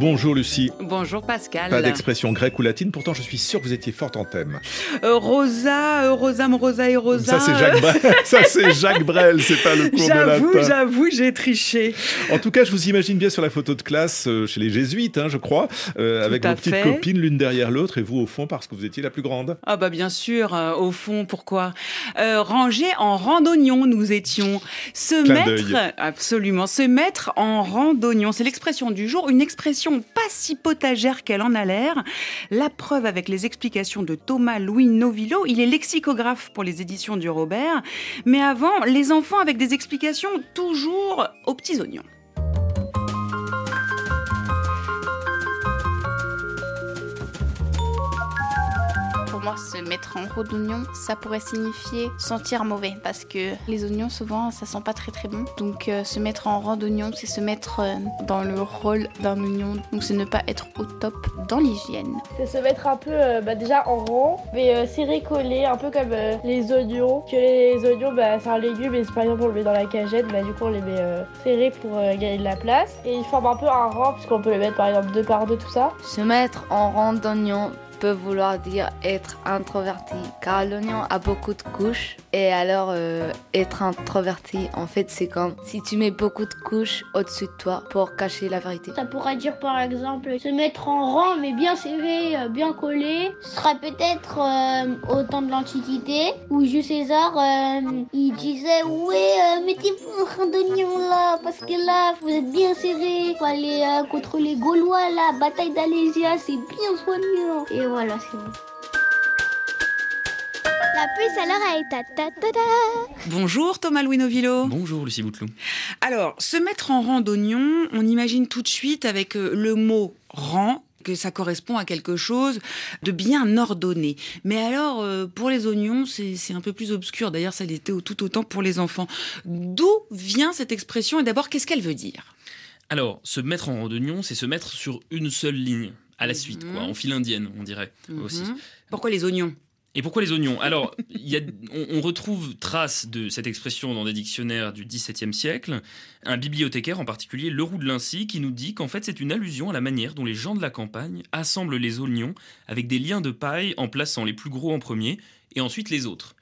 Bonjour Lucie. Bonjour Pascal. Pas d'expression grecque ou latine, pourtant je suis sûr que vous étiez forte en thème. Euh, Rosa, euh, Rosam, Rosa et Rosa. Ça c'est Jacques Brel, ça c'est Jacques Brel, c'est pas le cours de J'avoue, latin. j'avoue, j'ai triché. En tout cas, je vous imagine bien sur la photo de classe euh, chez les jésuites, hein, je crois, euh, avec vos petites copines l'une derrière l'autre et vous au fond parce que vous étiez la plus grande. Ah bah bien sûr, euh, au fond, pourquoi? Rangés en rang d'oignon, nous étions. Se Clin mettre, absolument, se mettre en rang d'oignon, c'est l'expression du jour, une expression pas si potagère qu'elle en a l'air. La preuve avec les explications de Thomas Louis Novillo, il est lexicographe pour les éditions du Robert. Mais avant, les enfants avec des explications toujours aux petits oignons. Pour moi, se mettre en rôle d'oignon, ça pourrait signifier sentir mauvais parce que les oignons, souvent, ça sent pas très très bon. Donc, euh, se mettre en rang d'oignon, c'est se mettre euh, dans le rôle d'un oignon. Donc, c'est ne pas être au top dans l'hygiène. C'est se mettre un peu euh, bah, déjà en rang, mais euh, serré collé, un peu comme euh, les oignons. Que les oignons, bah, c'est un légume, et si par exemple on le met dans la cagette, bah, du coup on les met euh, serrés pour euh, gagner de la place. Et ils forment un peu un rang, puisqu'on peut les mettre par exemple deux par deux, tout ça. Se mettre en rang d'oignon peut vouloir dire être introverti, car l'oignon a beaucoup de couches. Et alors, euh, être introverti, en fait, c'est comme si tu mets beaucoup de couches au-dessus de toi pour cacher la vérité. Ça pourrait dire par exemple se mettre en rang mais bien serré, euh, bien collé. Ce serait peut-être euh, au temps de l'Antiquité où Jules César il disait ouais mettez-vous en rang d'oignon là parce que là vous êtes bien serré. Faut aller contre les Gaulois là, bataille d'Alésia, c'est bien soignant. Et voilà c'est bon. La puce à l'oreille, ta ta ta ta. Bonjour Thomas Louis Novillo. Bonjour Lucie Bouteloup. Alors, se mettre en rang d'oignon, on imagine tout de suite avec euh, le mot rang que ça correspond à quelque chose de bien ordonné. Mais alors, euh, pour les oignons, c'est un peu plus obscur. D'ailleurs, ça l'était tout autant pour les enfants. D'où vient cette expression et d'abord, qu'est-ce qu'elle veut dire? Alors, se mettre en rang d'oignon, c'est se mettre sur une seule ligne, à la suite, quoi, Mhm. en file indienne, on dirait aussi. Mhm. Pourquoi les oignons? Et pourquoi les oignons? Alors, il y a, on, on retrouve trace de cette expression dans des dictionnaires du XVIIe siècle. Un bibliothécaire en particulier, Leroux de Lincy, qui nous dit qu'en fait c'est une allusion à la manière dont les gens de la campagne assemblent les oignons avec des liens de paille en plaçant les plus gros en premier et ensuite les autres.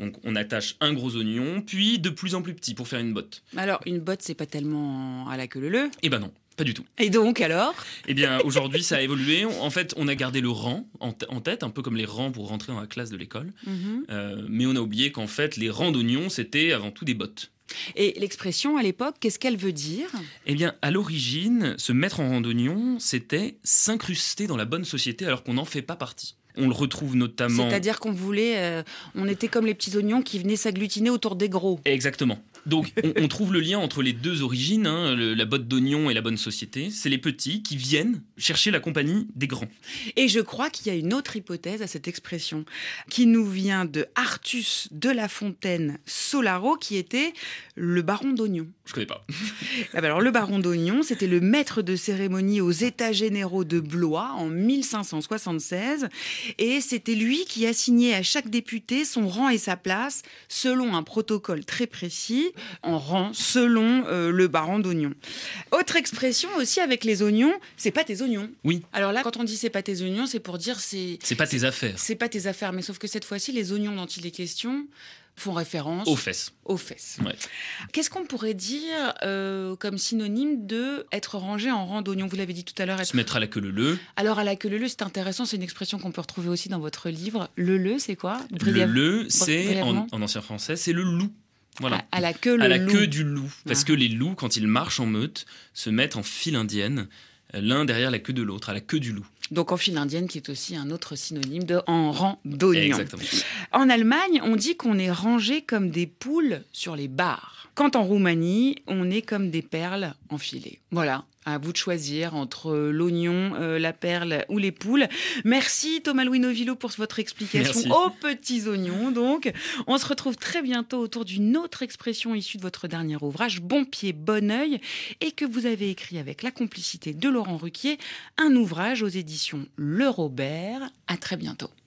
Donc on attache un gros oignon, puis de plus en plus petit pour faire une botte. Alors, une botte, c'est pas tellement à la queue leu Eh ben non, pas du tout. Et donc, alors? Eh bien, aujourd'hui, ça a évolué. En fait, on a gardé le rang en, tête, un peu comme les rangs pour rentrer dans la classe de l'école. Mhm. Euh, mais on a oublié qu'en fait, les rangs d'oignons, c'était avant tout des bottes. Et l'expression, à l'époque, qu'est-ce qu'elle veut dire? Eh bien, à l'origine, se mettre en rang d'oignon, c'était s'incruster dans la bonne société alors qu'on n'en fait pas partie. On le retrouve notamment... C'est-à-dire qu'on voulait... euh, on était comme les petits oignons qui venaient s'agglutiner autour des gros. Exactement. Donc, on, on trouve le lien entre les deux origines, hein, le- la botte d'oignon et la bonne société. C'est les petits qui viennent chercher la compagnie des grands. Et je crois qu'il y a une autre hypothèse à cette expression qui nous vient de Artus de la Fontaine Solaro, qui était le baron d'Oignon. Je connais pas. Ah bah alors, le baron d'Oignon, c'était le maître de cérémonie aux États généraux de Blois en 1576. Et c'était lui qui assignait à chaque député son rang et sa place selon un protocole très précis, en rang selon euh, le baron d'Oignon. Autre expression aussi avec les oignons, c'est pas tes oignons. Oui. Alors là, quand on dit c'est pas tes oignons, c'est pour dire c'est C'est pas tes affaires. c'est pas tes affaires, mais sauf que cette fois-ci, les oignons dont il est question font référence Aux fesses. aux fesses. Ouais. Qu'est-ce qu'on pourrait dire euh, comme synonyme de être rangé en rang d'oignons Vous l'avez dit tout à l'heure. être- Se mettre à la queue le le. Alors à la queue leu, c'est intéressant. C'est une expression qu'on peut retrouver aussi dans votre livre. Le le, c'est quoi? Le Briève- le, c'est en, en ancien français, c'est le loup. Voilà. À, à la queue, le à la loup. queue du loup. Parce Ah. que les loups, quand ils marchent en meute, se mettent en file indienne, l'un derrière la queue de l'autre, à la queue du loup. Donc en file indienne, qui est aussi un autre synonyme de en rang. Exactement. En Allemagne, on dit qu'on est rangé comme des poules sur les barres. Quand en Roumanie, on est comme des perles enfilées. Voilà. À vous de choisir entre l'oignon, euh, la perle ou les poules. Merci Thomas Louis Novillo pour votre explication Merci. aux petits oignons. Donc, on se retrouve très bientôt autour d'une autre expression issue de votre dernier ouvrage, Bon pied, bon oeil, et que vous avez écrit avec la complicité de Laurent Ruquier, un ouvrage aux éditions Le Robert. À très bientôt.